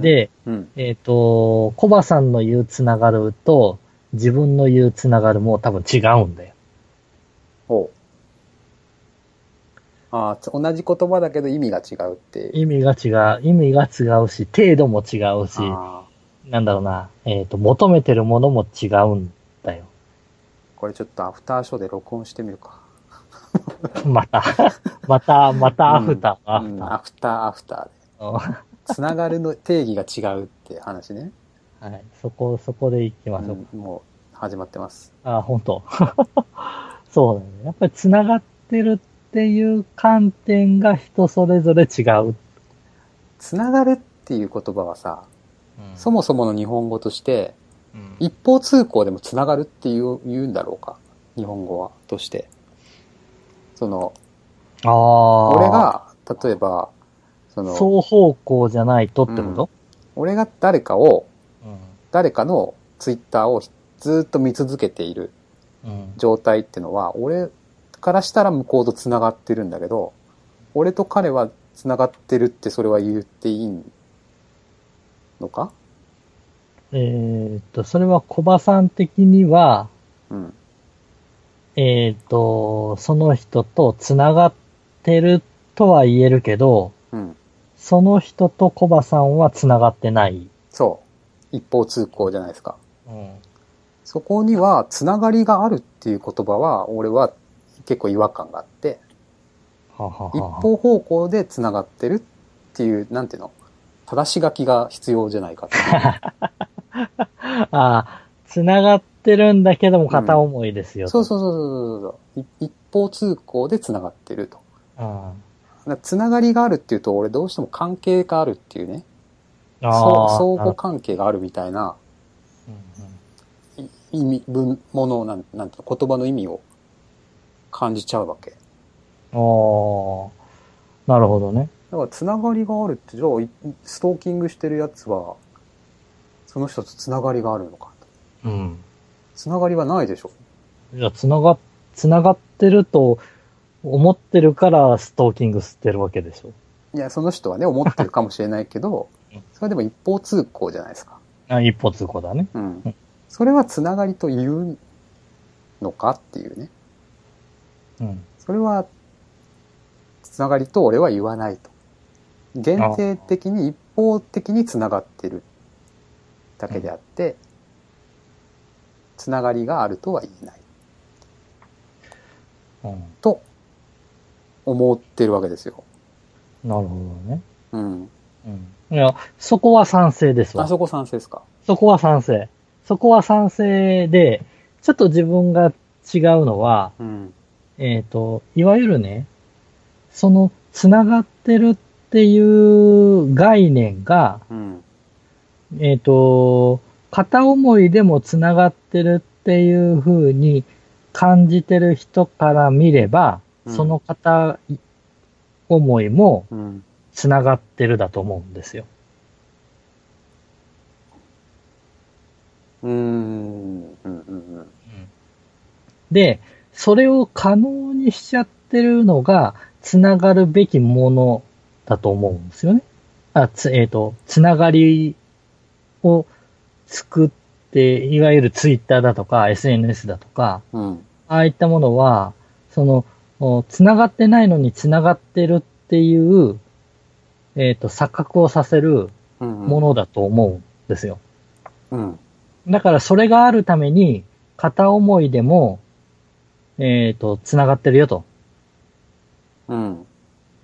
で、うん。えっ、と、コバさんの言うつながると、自分の言うつながるも多分違うんだよ。ほう。ああ、つ同じ言葉だけど意味が違うって。意味が違う、意味が違うし、程度も違うし、なんだろうな、えっ、と、求めてるものも違うんだよ。これちょっとアフターショーで録音してみるか。また、また、またアフター、アフうんタアフター、アフターで。ー。つながるの定義が違うって話ね。はい、そこ、そこで行きましょう。うんもう始まってます。あ、本当 そうだね。やっぱり繋がってるっていう観点が人それぞれ違う。つながるっていう言葉はさ、そもそもの日本語として、うん一方通行でもつながるっていう言うんだろうか？日本語は、として。その、ああ。俺、が、例えば、その、双方向じゃないとってこと、俺が誰かを、うん誰かのツイッターをずーっと見続けているうん状態ってのは、俺からしたら向こうと繋がってるんだけど、俺と彼は繋がってるってそれは言っていいのか？えーっと、それは小葉さん的には、うん。えーっと、その人と繋がってるとは言えるけど、うん。その人と小葉さんは繋がってない。そう。一方通行じゃないですか。うん。そこには、つながりがあるっていう言葉は、俺は結構違和感があって、ははは一方方向でつながってるっていう、なんていうの？正し書きが必要じゃないかっていう。ああ、繋がってるんだけども片思いですよ。そうそうそうそうそうい一方通行でつながってると。うん。つながりがあるっていうと、俺どうしても関係があるっていうね、あ相互関係があるみたいな意味、文、ものをなん、なんていうの言葉の意味を感じちゃうわけ。ああ、なるほどね。だからつながりがあるって、じゃあ、いストーキングしてるやつは、その人とつながりがあるのかと。うん。つながりはないでしょ。じゃあ、つなが、つながってると思ってるからストーキングしてるわけでしょ。いや、その人はね、思ってるかもしれないけどうん、それでも一方通行じゃないですか。あ一歩通行だね。うん。それはつながりと言うのかっていうね。うん。それは、つながりと俺は言わないと。限定的に一方的につながってるだけであって、つながりがあるとは言えないうん。と思ってるわけですよ。なるほどね。うん。うん。いや、そこは賛成ですわ。あそこ賛成ですか？そこは賛成。そこは賛成で、ちょっと自分が違うのは、うん。えっ、と、いわゆるね、その、つながってるっていう概念が、うん。えっ、と、片思いでもつながってるっていう風に感じてる人から見れば、うんその片思いもうん。つながってるだと思うんですよ。うーん。で、それを可能にしちゃってるのが、つながるべきものだと思うんですよね。あ、つ、えっ、と、つながりを作って、いわゆるツイッターだとか SNS だとか、うん。ああいったものは、その、おつながってないのにつながってるっていう、えっ、と、錯覚をさせるうん。ものだと思うんですよ。うん。だからそれがあるために、片思いでも、えっ、と、繋がってるよとうん。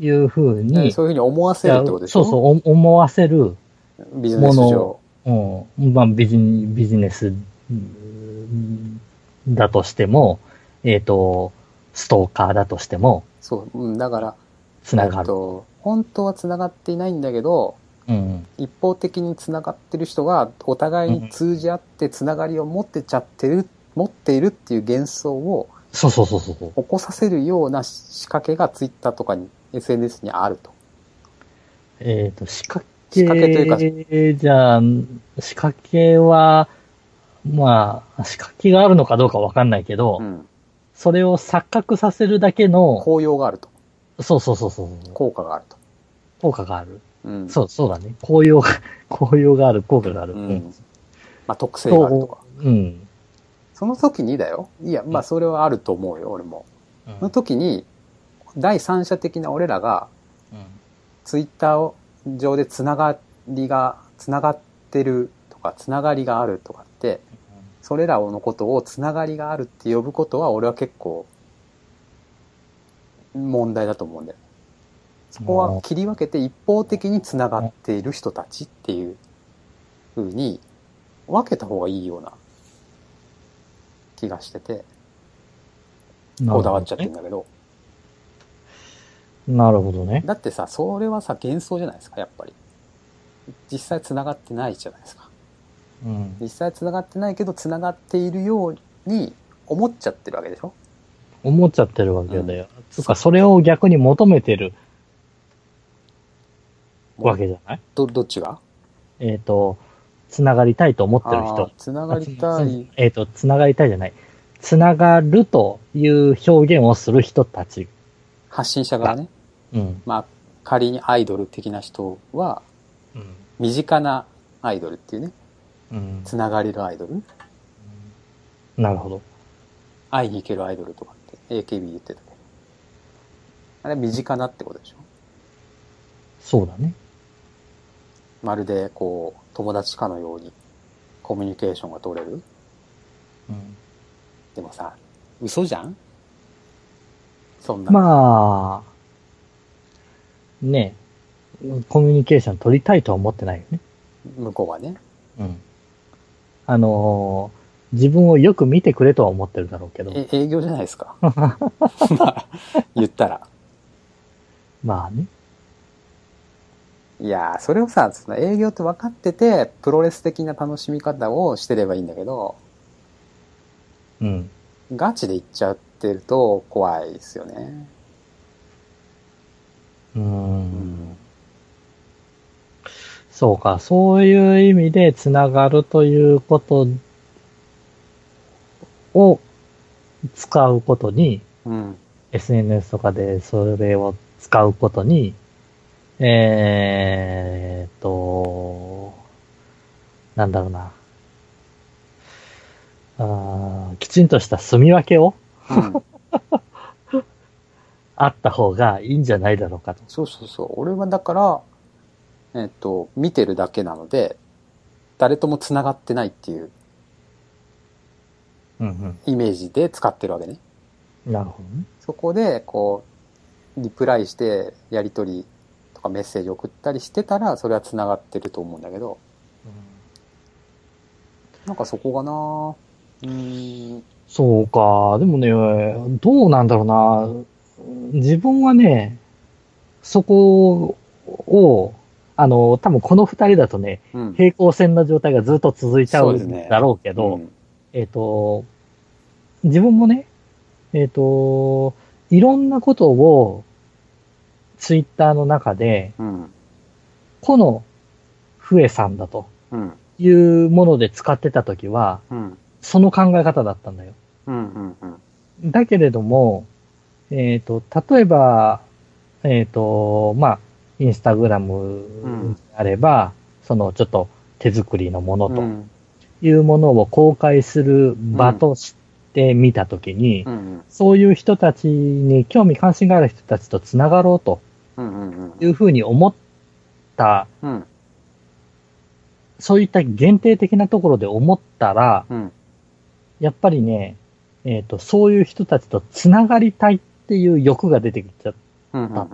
いうふうねに、そういうふうに思わせるってことでしょ？そうそう、お思わせる、ビジネス上。うん、まあビジビジネスうんだとしても、えっ、と、ストーカーだとしても、そう。うん。だから、繋がる。えっと、本当は繋がっていないんだけど、うん。一方的に繋がってる人がお互いに通じ合って繋がりを持ってちゃってる、持っているっていう幻想をそうそうそうそう。起こさせるような仕掛けがツイッターとかに SNS にあると。えっ、と、仕掛け、仕掛けというかじゃあ、仕掛けは、まあ、仕掛けがあるのかどうかわかんないけど、うん。それを錯覚させるだけの、効用があると。そうそうそうそう、効果があると。効果がある。うん。そう、そうだね。紅葉が、効用がある、効果がある。うん。まあ、特性があるとか。うん。その時にだよ。いや、まあ、それはあると思うよ、俺も。その時に、第三者的な俺らが、ツイッターを上でつながりが、つながってるとか、つながりがあるとかそれらのことをつながりがあるって呼ぶことは、俺は結構、問題だと思うんだよ。そこは切り分けて一方的につながっている人たちっていう風に分けた方がいいような気がしてて、こだわっちゃってるんだけど。なるほどね。だってさ、それはさ、幻想じゃないですか、やっぱり。実際繋がってないじゃないですか。うん。実際繋がってないけど、繋がっているように思っちゃってるわけでしょ？思っちゃってるわけだよ。つうか、それを逆に求めてるわけじゃない？ど、どっちが？えっ、と、つながりたいと思ってる人。繋がりたい。えっ、と、つながりたいじゃない。つながるという表現をする人たち。発信者側ね。うん。まあ、仮にアイドル的な人は、うん。身近なアイドルっていうね、うん。繋がれるアイドル？なるほど。会いに行けるアイドルとかって AKB 言ってたけど。あれは身近なってことでしょ？そうだね。まるでこう、友達かのようにコミュニケーションが取れる？うん。でもさ、嘘じゃん？そんな。まあ、ねコミュニケーション取りたいとは思ってないよね。向こうはね。うん。あのー自分をよく見てくれとは思ってるだろうけど。え、営業じゃないですか。まあ、言ったら。まあね。いやー、それをさ、その営業って分かってて、プロレス的な楽しみ方をしてればいいんだけど、うん。ガチで行っちゃってると怖いですよね。うーん。そうか、そういう意味でつながるということを使うことに、うん。SNS とかでそれを使うことに、えーっと、なんだろうな。あーきちんとした住み分けをうん。あった方がいいんじゃないだろうかと。そうそうそう。俺はだから、えっと、見てるだけなので、誰とも繋がってないっていううんイメージで使ってるわけね。うん。なるほどね。そこで、こう、リプライして、やりとりとかメッセージ送ったりしてたら、それは繋がってると思うんだけど、なんかそこがなうーん、そうか。でもね、どうなんだろうな。自分はね、そこを、あの、多分この二人だとね、うん。平行線の状態がずっと続いちゃうんだろうけど、うんえっ、と、自分もね、えっ、と、いろんなことを、ツイッターの中で、うん。この、ふえさんだとうん。いうもので使ってたときは、うん。その考え方だったんだよ。うん。うん。うん。だけれども、えっ、と、例えば、えっ、と、まあ、インスタグラムであれば、そのちょっと手作りのものとうん。いうものを公開する場として見たときに、うん。そういう人たちに興味関心がある人たちとつながろうとうん。うん。いうふうに思った、うん。そういった限定的なところで思ったら、うん。やっぱりね、えっ、と、そういう人たちとつながりたいっていう欲が出てきちゃう。うん。うん。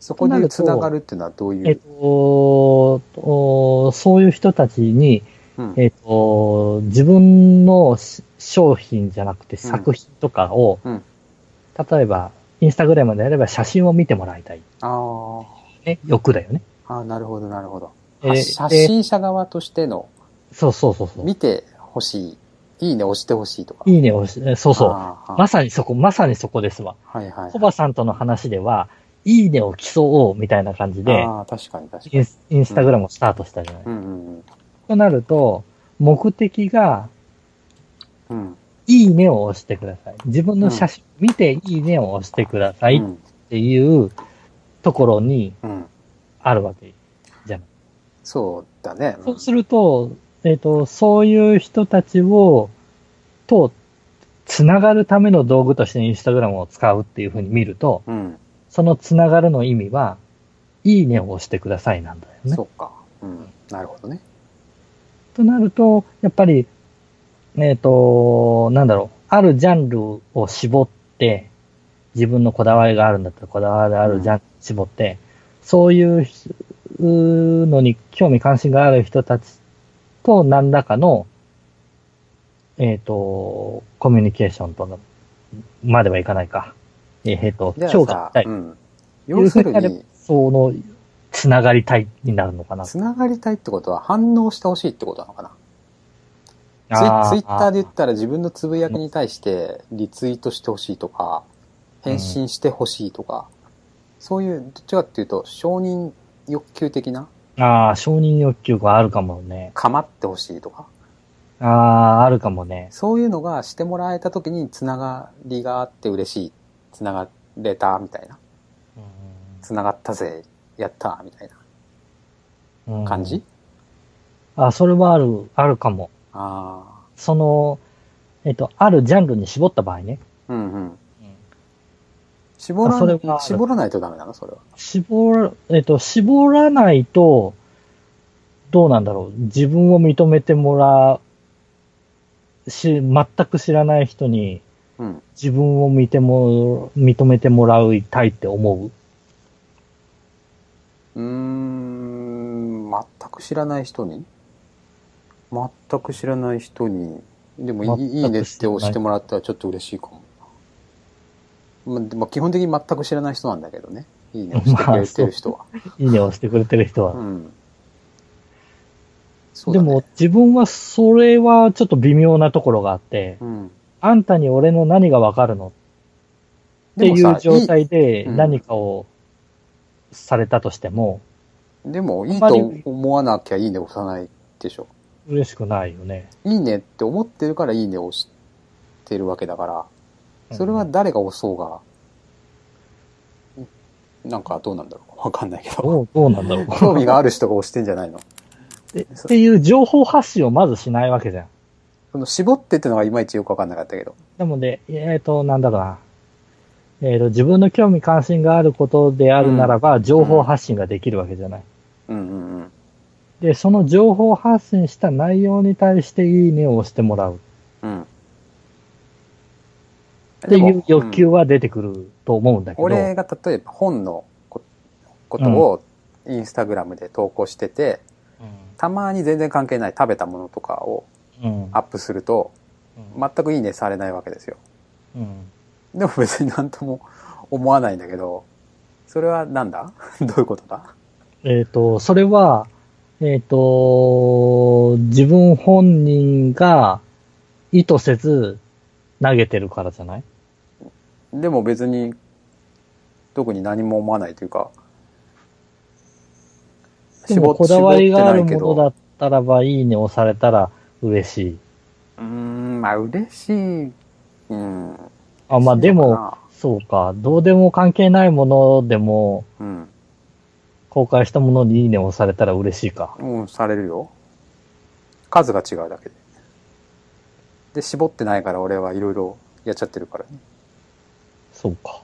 そこで繋がるっていうのはどういえっ、う、とと、そういう人たちに、うんえっ、と、自分のし商品じゃなくて作品とかを、うん例えば、インスタグラムであれば写真を見てもらいたい。あーね、欲だよね。あー、なるほど、なるほど。えー発発信者側としての、そうそうそうそう。見てほしい、いいね押してほしいとか。いいねをし、そうそう。まさにそこ、まさにそこですわ。はいはい。コバさんとの話では、いいねを競おうみたいな感じで、ああ、確かに確かに。インスインスタグラムをスタートしたじゃない。うんうんとなると、目的が、うん。うん。いいねを押してください。自分の写真、見ていいねを押してくださいっうんていうところにうん。あるわけじゃない。そうだね。そうすると、えっ、と、そういう人たちを、と、つながるための道具としてインスタグラムを使うっていうふうに見ると、うん。そのつながるの意味は、いいねを押してくださいなんだよね。そうか。うん。なるほどね。となると、やっぱり、えっ、と、なんだろう、あるジャンルを絞って、自分のこだわりがあるんだったら、こだわりあるジャンルを絞って、そういうのに興味関心がある人たちと何らかの、えっ、と、コミュニケーションとの、まではいかないか。えっ、と、じゃあ評価したい。うん。要するにその、つながりたいになるのかな。つながりたいってことは反応してほしいってことなのかなツイッターで言ったら自分のつぶやきに対してリツイートしてほしいとか、返信してほしいとか、そういう、どっちかっていうと承認欲求的な、ああ、承認欲求があるかもね。構ってほしいとか、ああ、あるかもね。そういうのがしてもらえた時につながりがあって嬉しい。つながれた、みたいな。つながったぜ、やった、みたいうんな感じ、あ、それはある、あるかも。あその、えっと、あるジャンルに絞った場合ね。あ。うんうん。絞らあそれはある絞らないとダメなの？それは。絞ら、えっと、絞らないと、どうなんだろう。自分を認めてもらう、し、全く知らない人にうん。自分を見ても、認めてもらいたいって思う？うーん、全く知らない人に？全く知らない人に、でもいいねって押してもらったらちょっと嬉しいかも。まあ、でも基本的に全く知らない人なんだけどね。いいね 押してくれてる人は。いいねをしてくれてる人は。うん。ねでも、自分はそれはちょっと微妙なところがあって、うん。あんたに俺の何がわかるの？っていう状態でうん何かをされたとしても、でも、いいとり思わなきゃいいね押さないでしょ。嬉しくないよね。いいねって思ってるからいいねを押してるわけだから、それは誰が押そうが、なんかどうなんだろうわかんないけど。どう、どうなんだろう。興味がある人が押してんじゃないのえっていう情報発信をまずしないわけじゃん。その絞ってってのがいまいちよくわかんなかったけど。なので、えっ、と、なんだろうな。えっ、と、自分の興味関心があることであるならば、情報発信ができるわけじゃない。うんうんうん。で、その情報発信した内容に対していいねを押してもらうっうん。ていう欲求は、は出てくると思うんだけど。俺が例えば本のこことをインスタグラムで投稿してて、たまに全然関係ない食べたものとかをうん。うんアップすると、うん。全くいいねされないわけですよ。うん。でも別になんとも思わないんだけど、それはなんだ？どういうことだ？えっ、と、それは、えっ、と、自分本人が意図せず投げてるからじゃない？でも別に特に何も思わないというか、でもこだわりがあるものだったらば、いいねをされたら嬉しい。うーん、まあ嬉しい。うん。あ、まあでも、そうか、どうでも関係ないものでも、うん。公開したものにいいねをされたら嬉しいか。うん、されるよ。数が違うだけで。で、絞ってないから俺はいろいろやっちゃってるからね。そうか。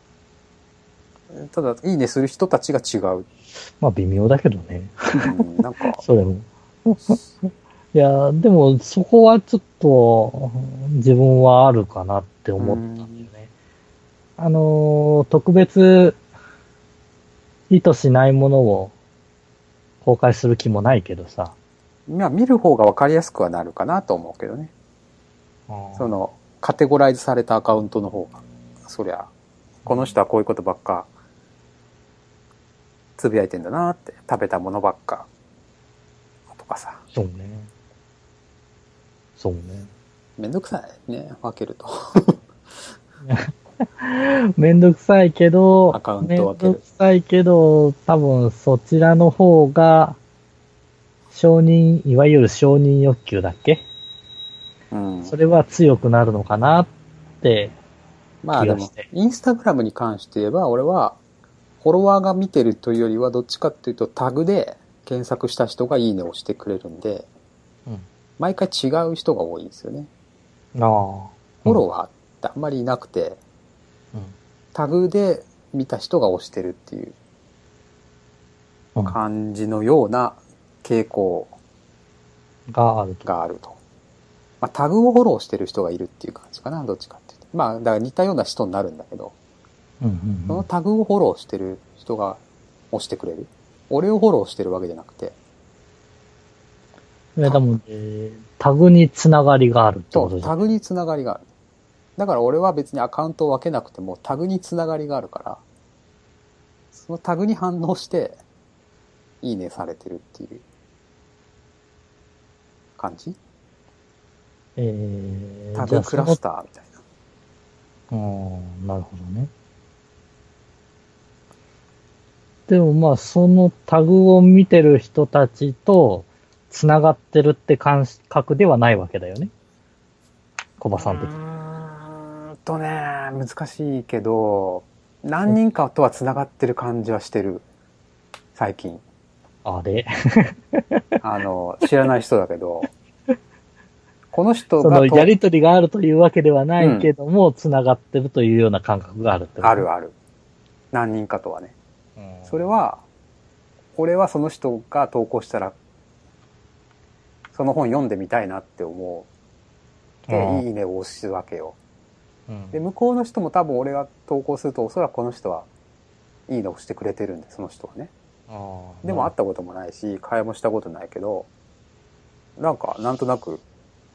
ただ、いいねする人たちが違う。まあ微妙だけどね。うん、なんか、それも。いや、でもそこはちょっと自分はあるかなって思ったんだよね。あのー、特別意図しないものを公開する気もないけどさ。まあ見る方が分かりやすくはなるかなと思うけどね。その、カテゴライズされたアカウントの方が、そりゃ、この人はこういうことばっか、つぶやいてんだなって、食べたものばっか、とかさ、そうね。そうね。めんどくさいね、分けると。めんどくさいけどアカウン、めんト分けるどくさいけど、多分そちらの方が、承認、いわゆる承認欲求だっけ？うん。それは強くなるのかなって、まあでもインスタグラムに関して言えば、俺は、フォロワーが見てるというよりは、どっちかっていうとタグで、検索した人がいいねを押してくれるんで、うん毎回違う人が多いんですよね。ああ。フォロワーってあんまりいなくて、うんタグで見た人が押してるっていううん感じのような傾向があると。があると。まあ、タグをフォローしてる人がいるっていう感じかな、どっちかっていうと。まあ、だから似たような人になるんだけど、うんうんそのタグをフォローしてる人が押してくれる。俺をフォローしてるわけじゃなくて、うん。いや、でも、えータグにつながりがあるってこととじゃん。タグにつながりがある。だから俺は別にアカウントを分けなくてもタグにつながりがあるから、そのタグに反応して、いいねされてるっていう感じ？えー、タグクラスターみたいな。うん、なるほどね。でもまあ、そのタグを見てる人たちと繋がってるって感覚ではないわけだよね。コバさん的に。うーんとね、難しいけど、何人かとは繋がってる感じはしてる。最近。あれ あの、知らない人だけど、この人そのがとやりとりがあるというわけではないけども、繋がってるというような感覚があるってこと？あるある。何人かとはね。うんそれは、俺はその人が投稿したら、その本読んでみたいなって思う。で、うんいいねを押すわけよ。うんで、向こうの人も多分俺が投稿すると、おそらくこの人は、いいねを押してくれてるんで、その人はね。でも会ったこともないし、会話もしたことないけど、なんか、なんとなく、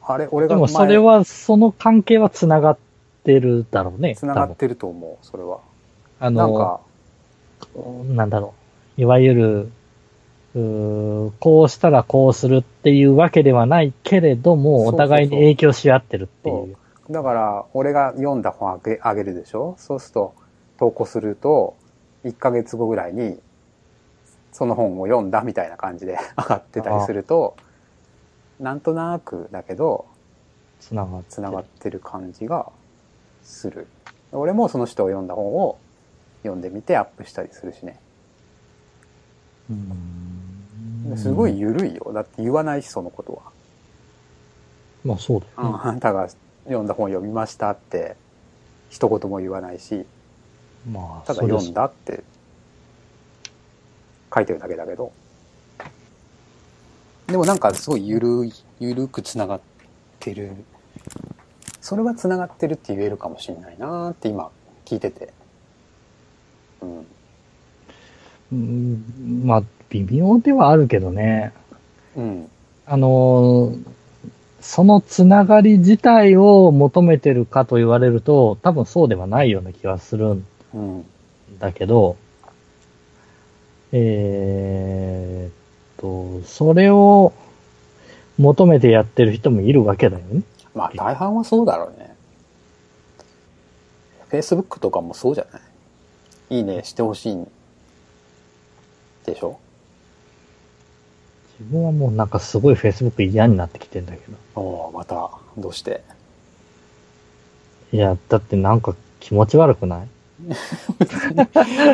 あれ、俺でがもそれは、その関係は繋がってるだろうね。繋がってると思う、それは。あの、なんか、なんだろう。いわゆる、こうしたらこうするっていうわけではないけれども、そうそうそうお互いに影響し合ってるっていう。だから、俺が読んだ本あげあげるでしょ？そうすると、投稿すると、1ヶ月後ぐらいに、その本を読んだみたいな感じで 上がってたりすると、なんとなくだけど、つながってる。繋がってる感じがする。俺もその人を読んだ本を読んでみてアップしたりするしね。うーんすごい。緩いよ。だって言わないし、そのことは。まあそうだよね。うんあんたが読んだ本読みましたって、一言も言わないし、まあ、ただ読んだって書いてるだけだけど。でもなんかすごいゆるい、ゆるく繋がってる。それは繋がってるって言えるかもしれないなーって今聞いてて。うん。うんまあ、微妙ではあるけどね。うん。あのーそのつながり自体を求めてるかと言われると、多分そうではないような気はするんうん。だけど、えーっと、それを求めてやってる人もいるわけだよね。まあ大半はそうだろうね。Facebook とかもそうじゃない？いいねしてほしいんでしょ？自分はもうなんかすごい Facebook 嫌になってきてんだけど。おおまた、どうして？いや、だってなんか気持ち悪くない？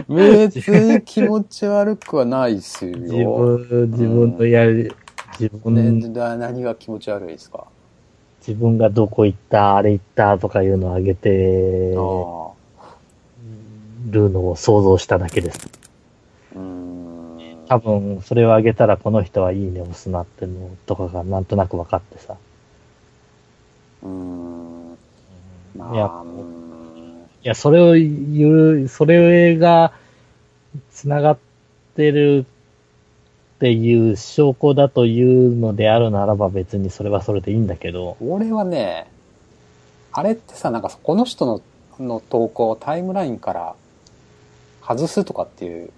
別に気持ち悪くはないっすよ。自分、自分のやる、自分、ね、だ何が気持ち悪いですか？自分がどこ行った、あれ行ったとかいうのをあげて。るのを想像しただけです。多分、それをあげたらこの人はいいね押すなってのとかがなんとなく分かってさ。うーん。まあ、いやいや、それを言う、それが繋がってるっていう証拠だというのであるならば別にそれはそれでいいんだけど、俺はね、あれってさ、なんかこの人のの投稿をタイムラインから外すとかっていう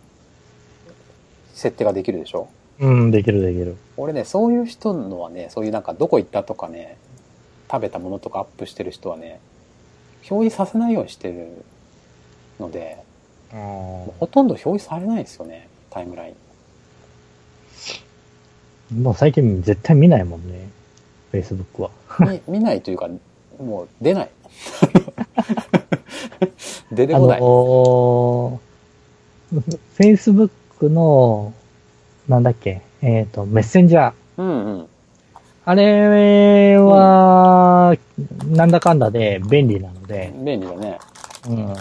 設定ができるでしょ？うん、できるできる。俺ね、そういう人のはね、そういうなんかどこ行ったとかね、食べたものとかアップしてる人はね、表示させないようにしてるので、ほとんど表示されないんですよね、タイムライン。もう最近絶対見ないもんね。Facebook は。見 見ないというか、もう出ない。出てあこない。のー、Facebook の、なんだっけ、えっ、と、メッセンジャー。うんうん。あれは、なんだかんだで便利なので、便利だね。うん。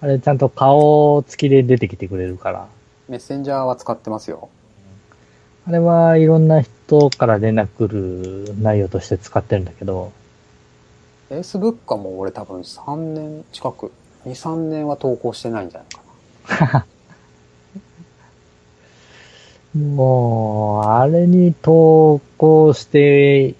あれちゃんと顔付きで出てきてくれるから。メッセンジャーは使ってますよ。あれはいろんな人から連絡来る内容として使ってるんだけど、Facebook はもう俺多分3年近く、2、3年は投稿してないんじゃないかな。もう、あれに投稿して、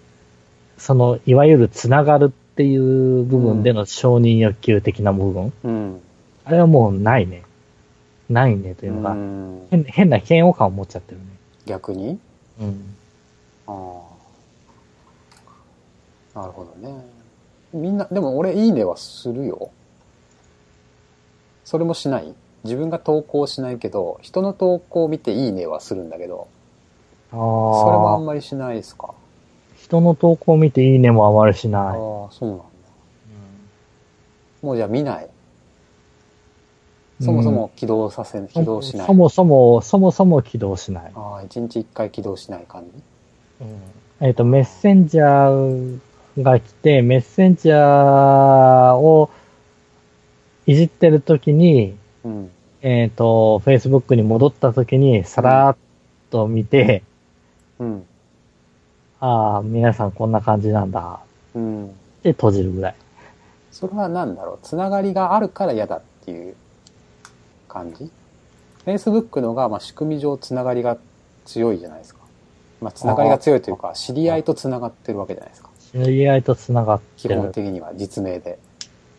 その、いわゆるつながるっていう部分での承認欲求的な部分、うん。あれはもうないね。ないねというのが、うん変変な嫌悪感を持っちゃってるね。逆に？うん。ああ。なるほどね。みんな、でも俺いいねはするよ。それもしない？自分が投稿しないけど、人の投稿を見ていいねはするんだけど、あそれもあんあ。まりしないですか？人の投稿を見ていいねもあまりしない。ああ、そうなんだ。もうじゃあ見ない？そもそも起動させ、起動しない？そもそも、そもそも起動しない。ああ、一日一回起動しない感じ？えっ、と、メッセンジャーが来て、メッセンジャーをいじってるときに、うん。えっ、と、Facebook に戻ったときに、さらっと見て、うん。ああ、皆さんこんな感じなんだ。うん。で、閉じるぐらい。それは何だろう？つながりがあるから嫌だっていう感じ ?Facebook のが、まあ、仕組み上つながりが強いじゃないですか。まあ、つながりが強いというか、知り合いとつながってるわけじゃないですか。知り合いと繋がってる。基本的には実名で。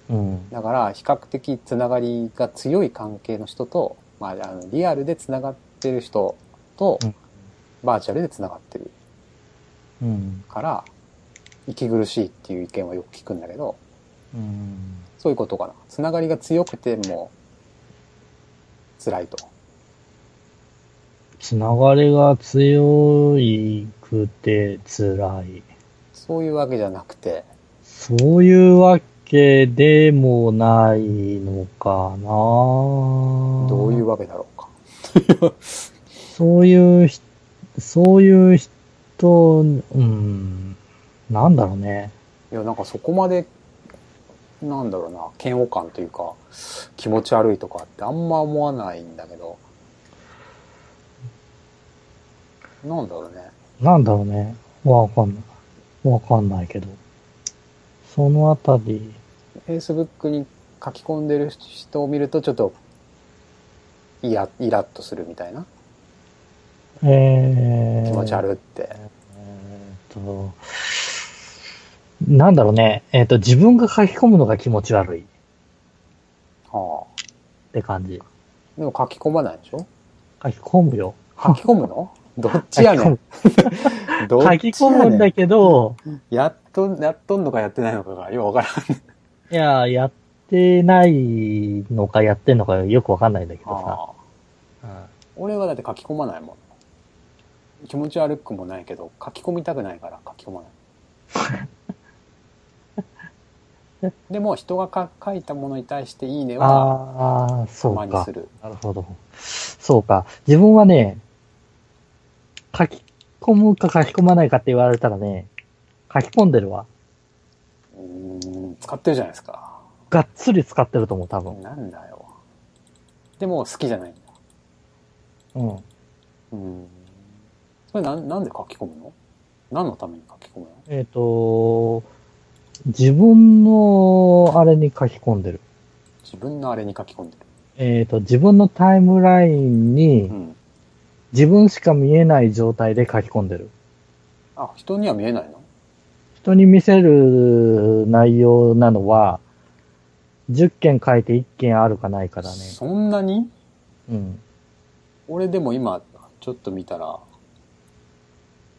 うん。だから、比較的つながりが強い関係の人と、まあ、あの、リアルでつながってる人とうん、バーチャルでつながってるうん。から、息苦しいっていう意見はよく聞くんだけど、うん。そういうことかな。つながりが強くても、辛いと。つながりが強いくて辛い。そういうわけじゃなくて、そういうわけでもないのかなどういうわけだろうか。そういうひ、そういう人、うん、なんだろうね。いや、なんかそこまで、なんだろうな、嫌悪感というか、気持ち悪いとかってあんま思わないんだけど、なんだろうね。なんだろうね。わかんない。わかんないけど。そのあたり、Facebook に書き込んでる人を見るとちょっと、いや、イラッとするみたいな？えー、気持ち悪いって。えーっと、なんだろうね。えーっと、自分が書き込むのが気持ち悪いっはあ。て感じ。でも書き込まないでしょ？書き込むよ。書き込むの？どっちやねん。どっ書き込ちやねん。むんだけど、やっと、やっとんのかやってないのかがよくわからん。いや、やってないのかやってんのかよくわかんないんだけどああさ。俺はだって書き込まないもん。気持ち悪くもないけど、書き込みたくないから書き込まない。でも人がか書いたものに対していいねはああ、たそうかまにす。る。なるほど。そうか。自分はね、書き込むか書き込まないかって言われたらね、書き込んでるわ。うーん、使ってるじゃないですか。がっつり使ってると思う、多分。なんだよ。でも好きじゃないんだ。うん。うーん。それなんなんで書き込むの？何のために書き込むの？えっ、と、自分のあれに書き込んでる。自分のあれに書き込んでる。えっ、と、自分のタイムラインにうん。自分しか見えない状態で書き込んでる。あ、人には見えないの？人に見せる内容なのは、10件書いて1件あるかないかだね。そんなに？うん。俺でも今、ちょっと見たら、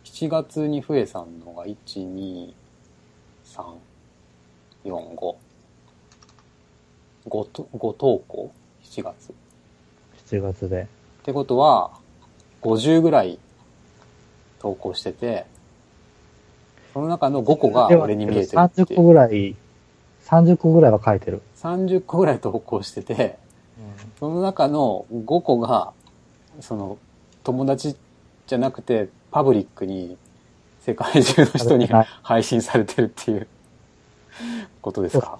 7月に増えさんのが1、2、3、4、5。5と、5投稿 ?7 月。っ7月で。てことは、50ぐらい投稿してて、その中の5個が俺に見えてるって30個ぐらい、30個ぐらいは書いてる。30個ぐらい投稿してて、その中の5個が、その、友達じゃなくて、パブリックに世界中の人にはい配信されてるっていうことですか？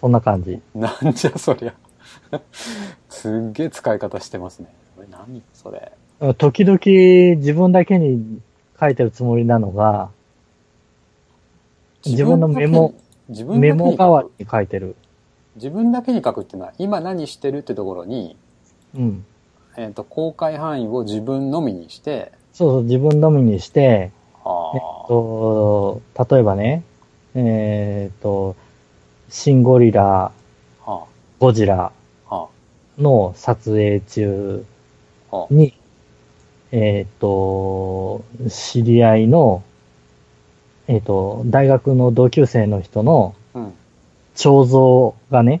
そんな感じ。なんじゃそりゃ。すっげえ使い方してますね。何それ？時々自分だけに書いてるつもりなのが、自分のメモ、自分メにモ代わりに書いてる。自分だけに書くっていうのは、今何してるってところに、うん。えっ、と、公開範囲を自分のみにして、そうそう、自分のみにして、あえっと、例えばね、えっと、シンゴリラ、ゴジラの撮影中。に、えっと、知り合いの、えっと、大学の同級生の人のうん。彫像がね、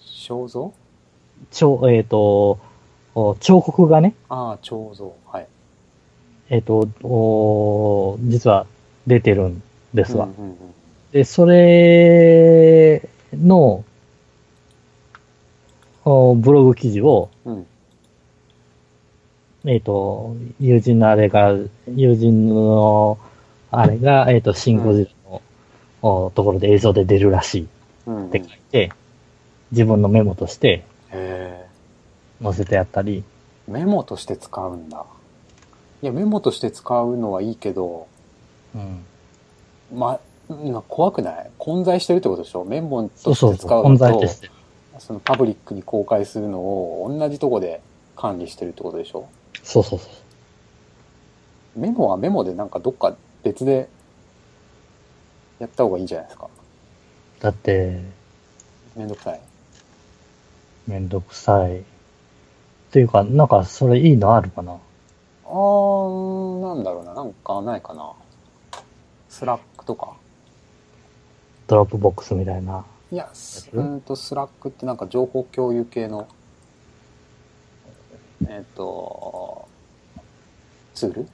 肖像？彫、えっと、お彫刻がね、ああ、彫像。はい。えっと、お実は出てるんですわ。うんうんうんで、それの、おブログ記事を、うん。えっ、と、友人のあれが、友人のあれが、えっ、と、シンゴジラの、おところで映像で出るらしいうん。って書いて、自分のメモとしてへ載せてやったり、え。メモとして使うんだ。いや、メモとして使うのはいいけど、うん。ま、な怖くない？混在してるってことでしょ？メモそうそうそう、として使うのと混在と、して。そのパブリックに公開するのを同じとこで管理してるってことでしょ？そうそうそう。メモはメモでなんかどっか別でやった方がいいんじゃないですか？だって、めんどくさい。めんどくさい。っていうか、なんか、それいいのあるかな？あー、なんだろうな。なんかないかな。 Slack とか。Dropbox みたいな。いや、すうーんと、 Slack ってなんか情報共有系の、えっ、と、ツール？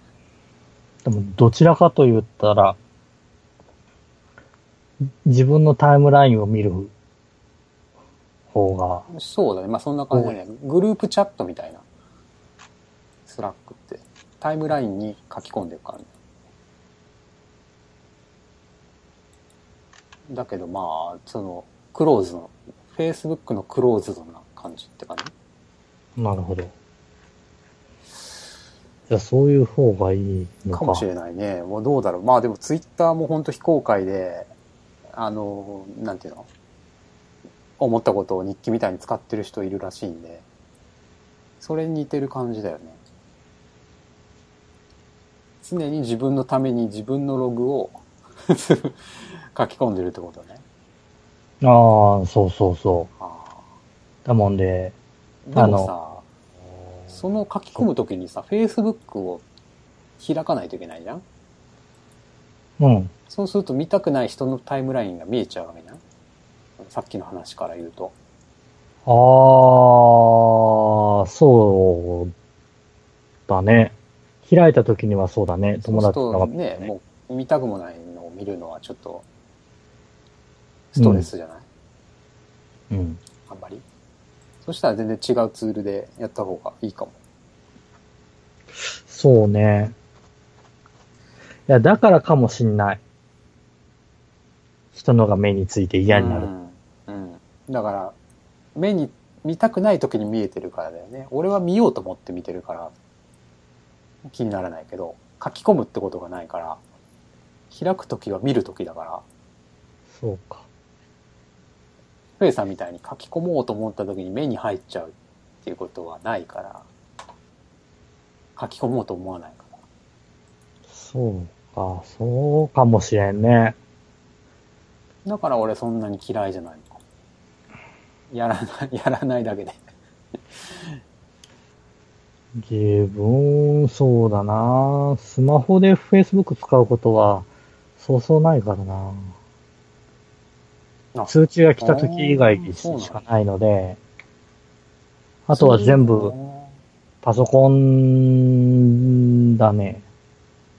でも、どちらかと言ったら、自分のタイムラインを見る方が、そうだね。まあそんな感じだね。グループチャットみたいな。 Slack って。タイムラインに書き込んでいく感じ。だけどまあ、その、クローズの、Facebook のクローズドな感じって感じ？なるほど。じゃあ、そういう方がいいのか。かもしれないね。もうどうだろう。まあでもツイッターも本当非公開で、あの、なんていうの？思ったことを日記みたいに使ってる人いるらしいんで、それに似てる感じだよね。常に自分のために自分のログを 書き込んでるってことね。ああ、そうそうそあう。だもんで、あでもあさ、その書き込むときにさ、Facebook を開かないといけないじゃん？うん。そうすると見たくない人のタイムラインが見えちゃうわけじゃん？さっきの話から言うと。ああ、そうだね。開いた時にはそうだね。友達そうとするとね、もう見たくもないのを見るのはちょっとストレスじゃない、うん。あんまり？そしたら全然違うツールでやった方がいいかも。そうね。いや、だからかもしんない。人のが目について嫌になる。うん。うん。だから、目に見たくない時に見えてるからだよね。俺は見ようと思って見てるから気にならないけど、書き込むってことがないから、開く時は見る時だから、そうか。フェイさんみたいに書き込もうと思った時に目に入っちゃうっていうことはないから、書き込もうと思わないから。そうか、そうかもしれんね。だから俺そんなに嫌いじゃないの。やらない、やらないだけで。自分、そうだな。スマホで Facebook 使うことは、そうそうないからな。あ通知が来た時以外しかないので、あとは全部パソコンだね。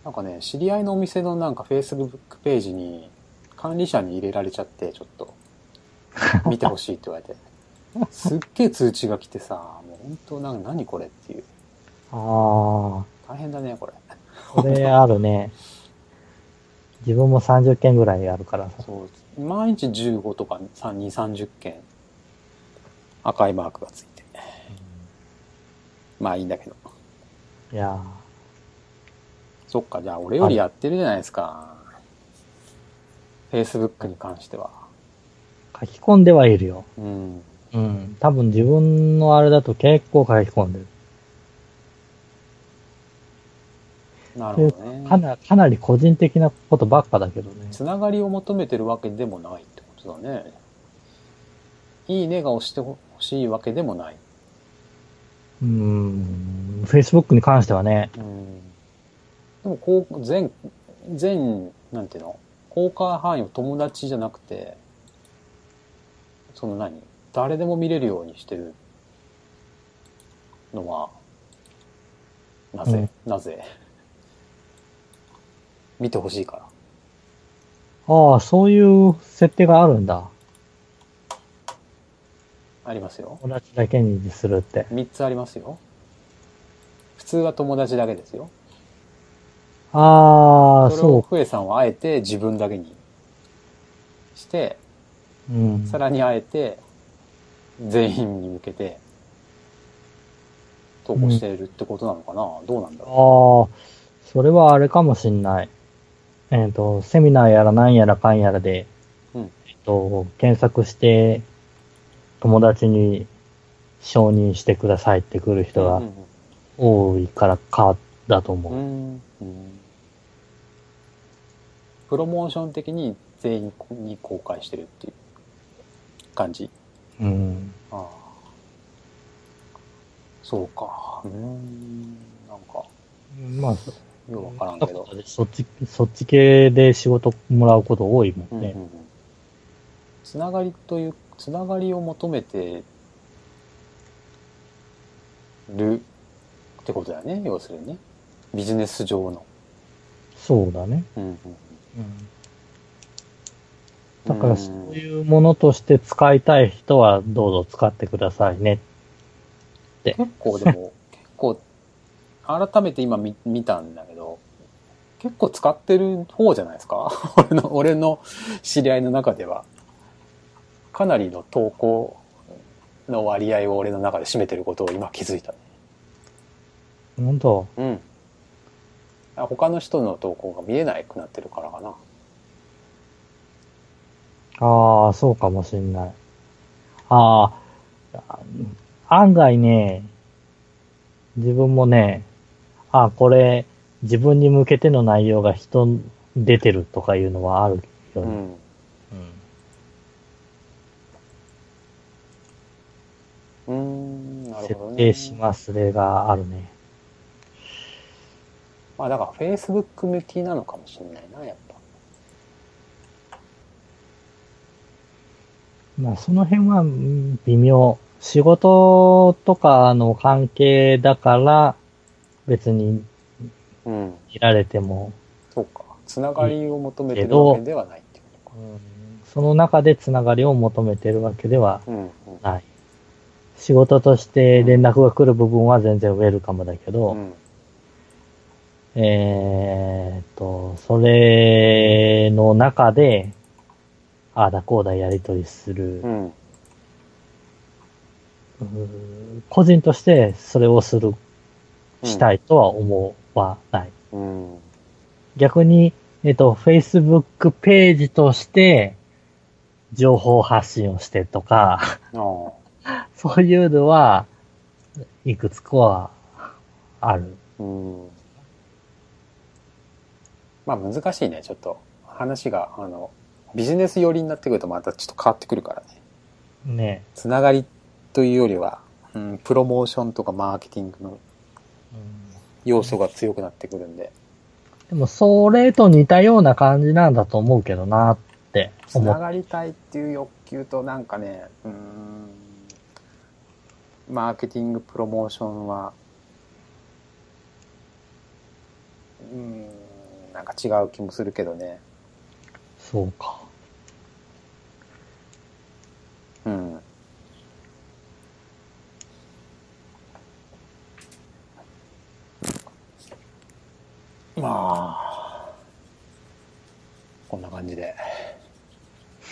なんかね、知り合いのお店のなんか Facebook ページに管理者に入れられちゃって、ちょっと 見てほしいって言われて。すっげえ通知が来てさ、もう本当なんか何これっていう。ああ、大変だね、これ。これあるね。自分も30件ぐらいあるからさ。そう。毎日15とか3、2、30件赤いマークがついて。まあいいんだけど。いやそっか、じゃあ俺よりやってるじゃないですか。Facebook に関しては。ー、書き込んではいるよ。うん。うん。多分自分のあれだと結構書き込んでる。なるほどね。かなかなり個人的なことばっかだけどね。つながりを求めてるわけでもないってことだね。いいねが押してほしいわけでもない。うーん。Facebook に関してはね。うん。でも、こう、全、全、なんていうの？公開範囲を友達じゃなくて、その何？誰でも見れるようにしてるのは、なぜ、なぜ？見てほしいから。ああ、そういう設定があるんだ。ありますよ。友達だけにするって。3つありますよ。普通は友達だけですよ。ああ、それをそふえさんはあえて自分だけにして、う。うん。さらにあえて全員に向けて投稿してるってことなのかな、どうなんだろああ、それはあれかもしんない。えっ、と、セミナーやら何やらかんやらで、うんえっと、検索して、友達に承認してくださいって来るう。人がうん多いからか、だと思う。うんうんうんプロモーション的に全員に公開してるっていう感じ？うん。ああそうか。うん。なんか、まあ、そよくわからんけど。そっち、そっち系で仕事もらうこと多いもんね。うんうんうんつながりという、つながりを求めてるってことだよね、要するにね。ビジネス上の。そうだね。うんうんうんだからうんそういうものとして使いたい人はどうぞ使ってくださいね。結構でも、結構、改めて今見見たんだけど、結構使ってる方じゃないですか？俺の、俺の知り合いの中では。かなりの投稿の割合を俺の中で占めてることを今気づいた。本当？うん。あ他の人の投稿が見えなくなってるからかな。ああ、そうかもしんない。ああ、案外ね、自分もね、あこれ、自分に向けての内容が人に出てるとかいうのはあるよね。うん。うーん、なるほどね。設定します例があるね。まあだから Facebook 向きなのかもしれないな、やっぱ。まあ、その辺はうん微妙。仕事とかの関係だから、別にうん。見られても、そうか。つながりを求めてるわけではないってこその中でつながりを求めてるわけでは。ない。仕事として連絡が来る部分は全然ウェルカムだけど、うん。えーっと、それの中で、ああだこうだやりとりする、うん。個人としてそれをする、したいとは思わない。うん。逆に、えっと、Facebook ページとして、情報発信をしてとか、あ そういうのは、いくつかはある。あ。うん。まあ難しいね、ちょっと。話が、あの、ビジネス寄りになってくるとまたちょっと変わってくるからね。ね。つながりというよりは、うん、プロモーションとかマーケティングのうん要素が強くなってくるんで、でも、それと似たような感じなんだと思うけどなってつ思っながりたいっていう欲求となんかね、うーん、マーケティングプロモーションは、うーん、なんか違う気もするけどね。そうか。うん。まあ、こんな感じで。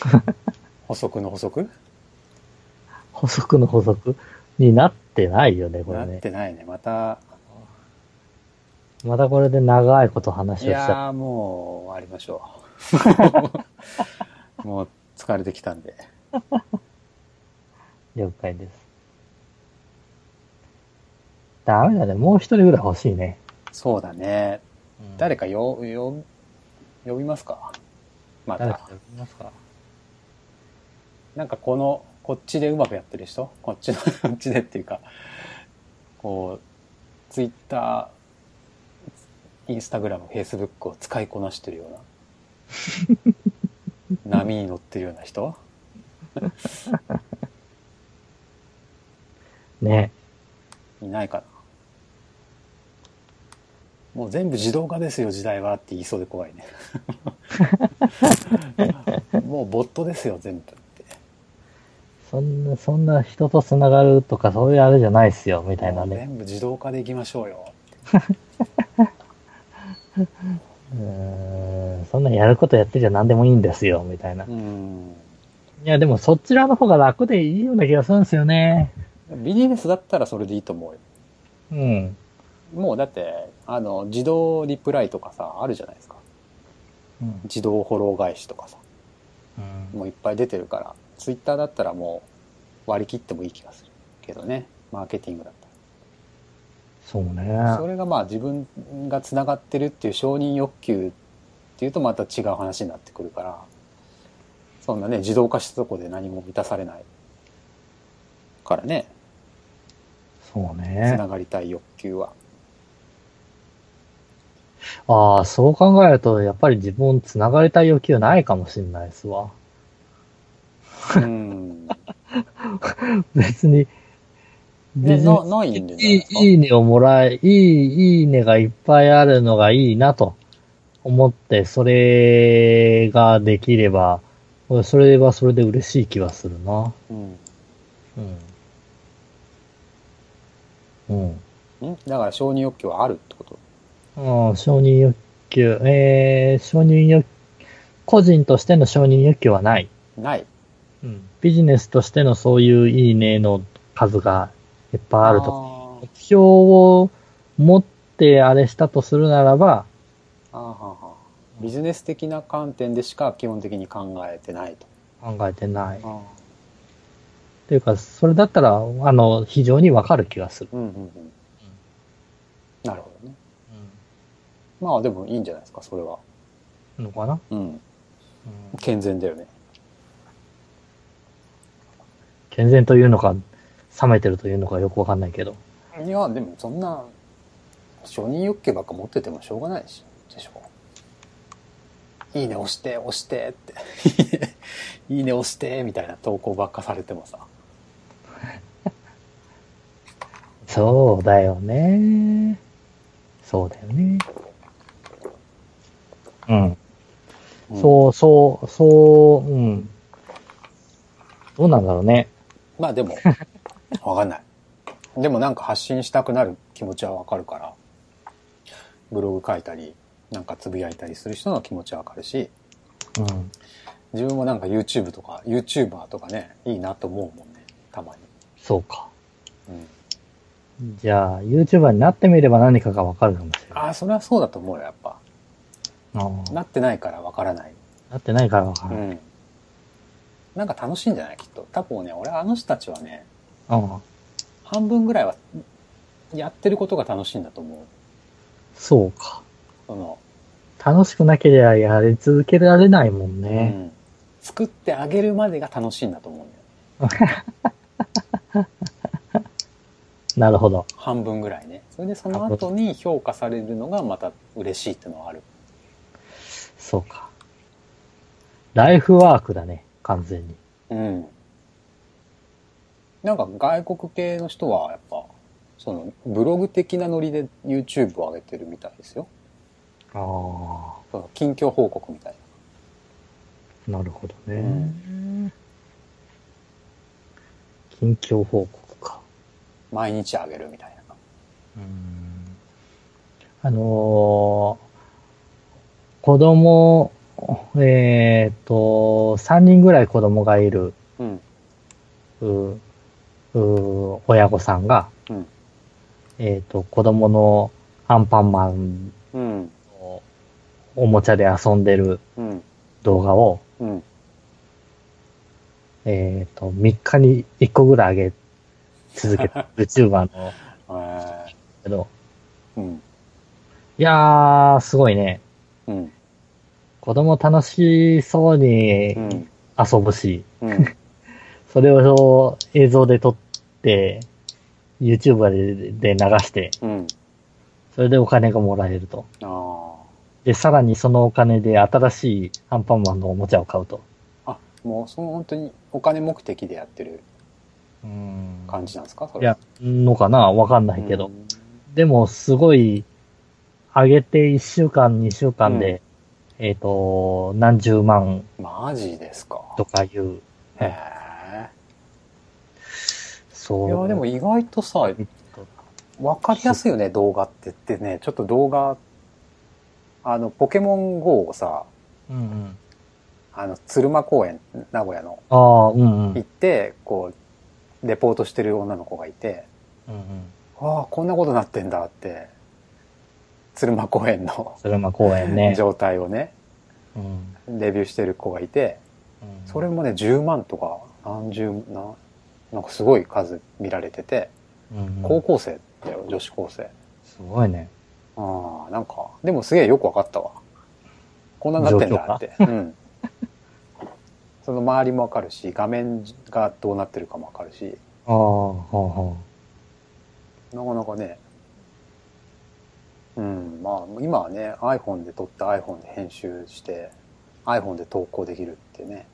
補足の補足？補足の補足になってないよね、これなっね。てないね。また、またこれで長いこと話いをしちゃやーもう終わりましょう。もう疲れてきたんで。了解です。ダメだね。もう一人ぐらい欲しいね。そうだね。誰誰かよ、よ、呼びますか？また誰か。呼びますか？なんかこの、こっちでうまくやってる人？こっちの、こっちでっていうか、こう、ツイッター、インスタグラム、フェイスブックを使いこなしてるような、波に乗ってるような人？ね。いないかな？もう全部自動化ですよ、時代はって言いそうで怖いね。もうボットですよ、全部って。そんな、そんな人と繋がるとかそういうあれじゃないっすよ、みたいなね。全部自動化でいきましょうよ。うーん、そんなやることやってじゃ何でもいいんですよ、みたいな。いうん。や、でもそちらの方が楽でいいような気がするんですよね。ビジネスだったらそれでいいと思うよ。うん。もうだって、あの、自動リプライとかさ、あるじゃないですか。うん。自動フォロー返しとかさ、うん、もういっぱい出てるから、ツイッターだったらもう割り切ってもいい気がするけどね、マーケティングだったそうね。ら。それがまあ自分が繋がってるっていう承認欲求っていうとまた違う話になってくるから、そんなね、自動化したとこで何も満たされないからね、そうね。繋がりたい欲求は。ああ、そう考えると、やっぱり自分繋がりたい欲求はないかもしれないですわ。うん。別に、ね、別にな、ないんでいい、いいねをもらえ、いい、いいねがいっぱいあるのがいいなと思って、それができれば、それはそれで嬉しい気はするな。うん。うん。うん。んだから承認欲求はあるってこと？うん、承認欲求、えー、承認欲、個人としての承認欲求はない。ない。うん。ビジネスとしてのそういういいねの数がいっぱいあると目標を持ってあれしたとするならば、あーはーはービジネス的な観点でしか基本的に考えてないと。考えてない。あというか、それだったら、あの、非常にわかる気がする。うんうんうん。なるほどね。まあでもいいんじゃないですか、それは。のかな、うん。健全だよね。健全というのか、冷めてるというのかよくわかんないけど。いや、でもそんな、承認欲求ばっか持っててもしょうがないし、でしょ。いいね押して、押してって。いいね押して、みたいな投稿ばっかされてもさ。そうだよね。そうだよね。うん。うんそう、そう、そう、うん。どうなんだろうね。まあでも、わかんない。でもなんか発信したくなる気持ちはわかるから、ブログ書いたり、なんかつぶやいたりする人の気持ちはわかるし、うん。自分もなんか YouTube とか、YouTuber とかね、いいなと思うもんね、たまに。そうか。うん。じゃあ、YouTuber になってみれば何かがわかるかもしれない。ああ、それはそうだと思うよ、やっぱ。なってないからわからない。なってないからわかうらない。ん。なんか楽しいんじゃないきっと。多分ね、俺あの人たちはね、半分ぐらいは、やってることが楽しいんだと思う。そうか。その、楽しくなければやり続けられないもんうね。ん。作ってあげるまでが楽しいんだと思うんだよ。なるほど。半分ぐらいね。それでその後に評価されるのがまた嬉しいってのはある。そうか。ライフワークだね、完全に。うん。なんか外国系の人はやっぱ、そのブログ的なノリで YouTube を上げてるみたいですよ。あその近況報告みたいあ、なるほどね。う近況報告か。な。毎日上げるみたいな。うんあのー子供、えっ、と、3人ぐらい子供がいる、うん。うう親御さんが、うん。えっ、と、子供のアンパンマンうん。のおもちゃで遊んでるうん。動画を、うん。えっ、と、3日に1個ぐらい上げ続けた YouTuber の えけど、ーうん。いやー、すごいね。うん。子供楽しそうにうん。遊ぶし、うん。それを映像で撮って、YouTuber でで流して、うん。それでお金がもらえると。あで、さらにそのお金で新しいアンパンマンのおもちゃを買うと。あ。あ、もう、その本当にお金目的でやってるうん感じなんですか？それ。いや、のかな？わかんないけど。うんでも、すごい、上げて1週間、2週間で、えっ、と、何十万マジですか？とかいう。へそう。え。いや、でも意外とさ、わかりやすいよね、動画ってってね。ちょっと動画、あの、ポケモン GO をさ、うんうん。あの、鶴間公園、名古屋の、ああ、うんうん。行って、こう、レポートしてる女の子がいて、うんうん。ああ、こんなことなってんだって、鶴間公園のそれま公園ね。状態をね、うん。レビューしてる子がいて、うんそれもね、10万とか、何十、な、なんかすごい数見られてて、うんうん高校生だよ、女子高生。すごいね。ああ、なんか、でもすげえよくわかったわ。こんなになってんだって。うん。その周りもわかるし、画面がどうなってるかもわかるし、ああ、ほうほなかなかね、うん、まあ、今はね、iPhone で撮った iPhone で編集して、iPhone で投稿できるってね、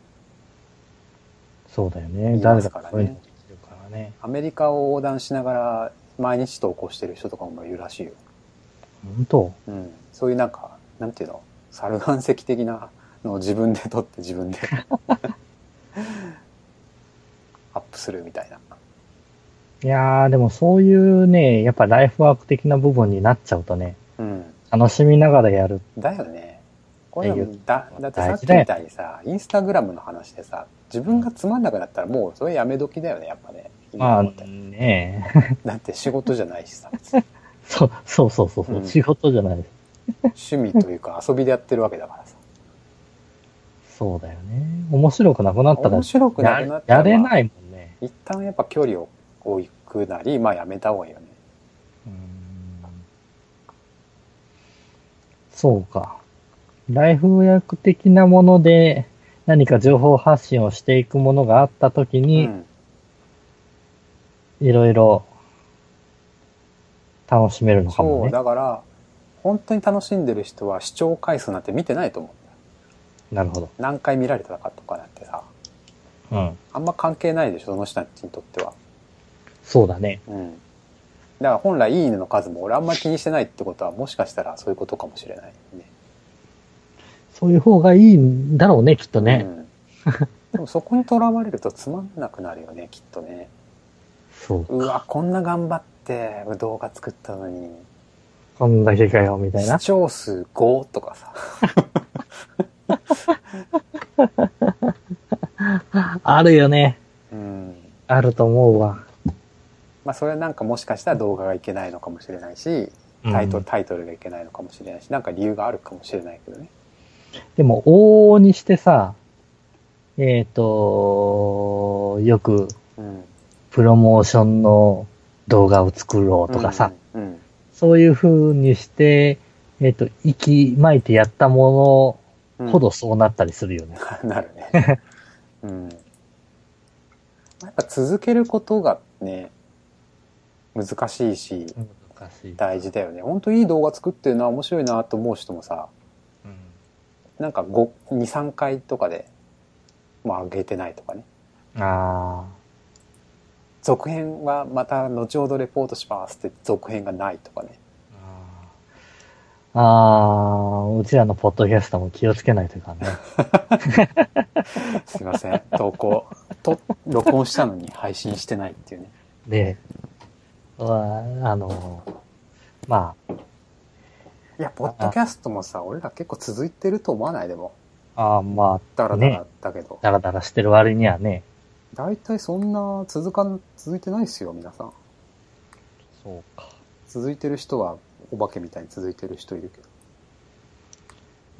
う。そうだよ言ね。誰だからね。アメリカを横断しながら毎日投稿してる人とかもいるらしいよ。本当？うん。そういうなんか、なんていうの、猿岩石的なのを自分で撮って自分で アップするみたいな。いやー、でもそういうね、やっぱライフワーク的な部分になっちゃうとね、うん。楽しみながらやる。だよね。これいやだ、だってさっきみたいにさ、インスタグラムの話でさ、自分がつまんなくなったらもうそれやめ時だよね、やっぱね。まあね、だって仕事じゃないしさ、別にそうそうそうそう、うん仕事じゃない。趣味というか遊びでやってるわけだからさ。そうだよね。面白くなくなったら面白くなくなったらややれないもんね。一旦やっぱ距離を置くなり、まあやめた方がいいよね。うんそうか。ライフワーク的なもので何か情報発信をしていくものがあったときうに、ん。いろいろ楽しめるのかそう、もね。だから、本当に楽しんでる人は視聴回数なんて見てないと思う。なるほど。何回見られたかとかなんてさ、うん。あんま関係ないでしょ、その人たちにとっては。そうだね。うん。だから本来いいねの数も俺あんまり気にしてないってことはもしかしたらそういうことかもしれないね。そういう方がいいんだろうね、きっとね。うん。でもそこにとらわれるとつまんなくなるよね、きっとね。そう。うわ、こんな頑張って動画作ったのに、こんだけかよ、みたいな視。聴数5とかさ。あるよね。うん。あると思うわ。まあそれはなんかもしかしたら動画がいけないのかもしれないし、タイトル、うんタイトルがいけないのかもしれないし、なんか理由があるかもしれないけどね。でも、往々にしてさ、えっ、と、よくうん。プロモーションの動画を作ろうとかさ、うん。うん。そういう風にして、えっ、と、息巻いてやったもうんのほどそうなったりするよね。なるね。うん。やっぱ続けることがね、難しいし、難しい。大事だよね。ほんといい動画作ってるな、面白いなと思う人もさ、なんか5、2、3回とかで、もう上げてないとかね。あ続編はまた後ほどレポートしますって続編がないとかね。あ。ああ、うちらのポッドキャストも気をつけないというかね。すいません。投稿、と、録音したのに配信してないっていうね。で、わあの、まあ、いや、ポッドキャストもさ、俺ら結構続いてると思わない？でも。ああ、まあ、だらだらだけど。だらだらしてる割にはね。大体そんな続かん、続いてないですよ、皆さん。そうか。続いてる人は、お化けみたいに続いてる人いるけど。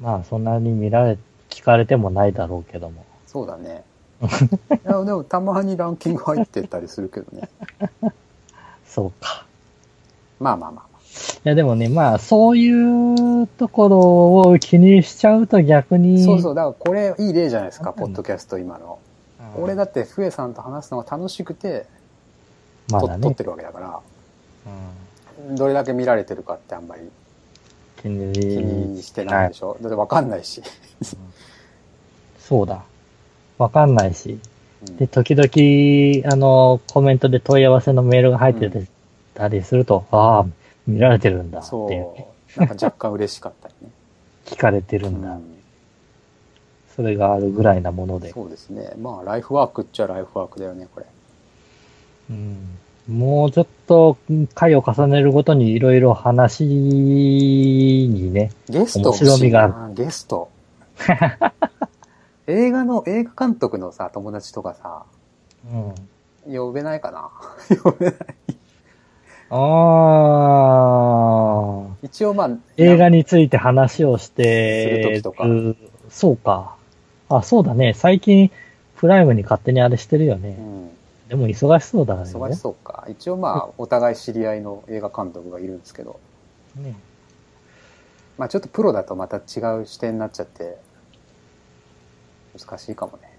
まあ、そんなに見られ、聞かれてもないだろうけども。そうだね。いや、でもたまにランキング入ってたりするけどね。そうか。まあまあまあまあ。いや、でもね、まあ、そういうところを気にしちゃうと逆に。そうそう、だからこれいい例じゃないですか、うんポッドキャスト今の。うん俺だって、ふえさんと話すのが楽しくて、まだねと撮っ。てるわけだから、うんどれだけ見られてるかってあんまり気に気にしてないでしょ。だってわかんないし。そうだ。わかんないし。うんで、時々、あの、コメントで問い合わせのメールが入ってうたりすると、ああ、見られてるんだってそいう。なんか若干嬉しかったりね。聞かれてるだ。うんんそれがあるぐらいなもので。そうですね。まあ、ライフワークっちゃライフワークだよね、これ。うんもうちょっと回を重ねるごとにいろいろ話にね、ゲスト面白みがあるゲスト。映画の、映画監督のさ、友達とかさ、うん、呼べないかな？呼べない。ああ、一応まあ、映画について話をしてする時とかるそうか。あ、そうだね。最近、プライムに勝手にあれしてるよね。うん。でも忙しそうだね。忙しそうか。一応まあ、お互い知り合いの映画監督がいるんですけど、ね。まあちょっとプロだとまた違う視点になっちゃって、難しいかもね。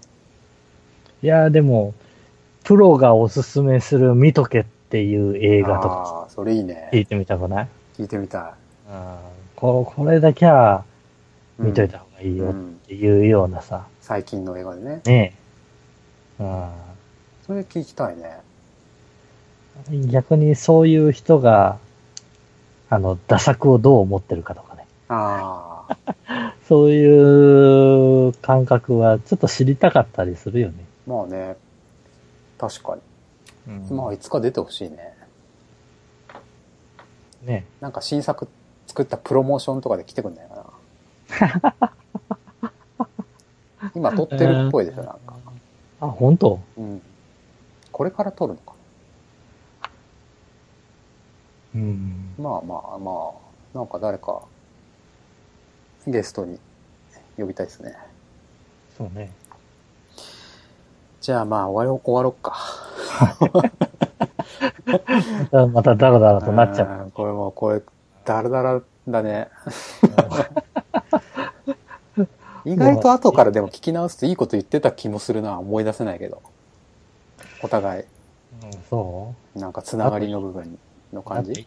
いや、でも、プロがおすすめする見とけっていう映画とかああ、それいいね。聞いてみたくない？聞いてみたい。うんここれだけは見といた方がいいよっうんていうようなさ、最近の映画でね。ねえ。それ聞きたいね。うん、逆にそういう人が、あの、打作をどう思ってるかとかね。ああ、そういう感覚はちょっと知りたかったりするよね。まあね。確かに。うんまあいつか出てほしいね。ねなんか新作作ったプロモーションとかで来てくんないかな。今撮ってるっぽいでしょ、なんか。あ、本当？うん。これから撮るのかうん。な。まあまあまあ、なんか誰か、ゲストに呼びたいですね。そうね。じゃあまあ終わろう、終わろっか。また、ダラダラとなっちゃう。うんこれもう、これ、だらだらだね。意外と後からでも聞き直すといいこと言ってた気もするな。思い出せないけど。お互い、うん、そなんかつながりの部分のう感じ？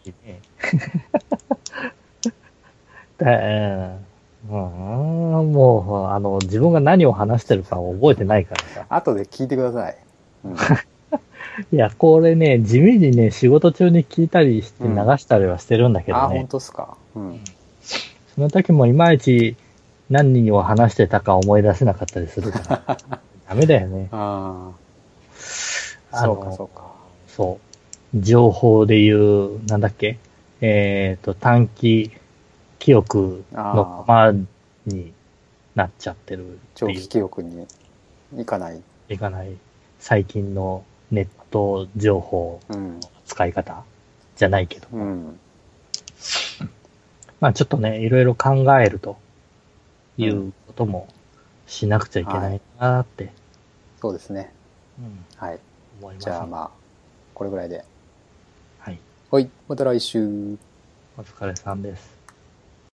だうん、うんもう、あの、自分が何を話してるかを覚えてないからさ。後で聞いてください。うん、いや、これね、地味にね、仕事中に聞いたりして流したりはしてるんだけあ、本どね。当っすか。うん。その時もいまいち何人を話してたか思い出せなかったりするから。ダメだよね。ああ、そうかそうか。そう。情報で言う、なんだっけ？えっ、と、短期記憶のままになっちゃってるっていう長期記憶に行かない。いかない最近のネット情報うん。の使い方じゃないけど。うん。まあちょっとね、いろいろ考えるということもしなくちゃいけないなーって、そうですね。うんはい。思います、じゃあまあ、これぐらいで。はい。はい。また来週。お疲れさんです。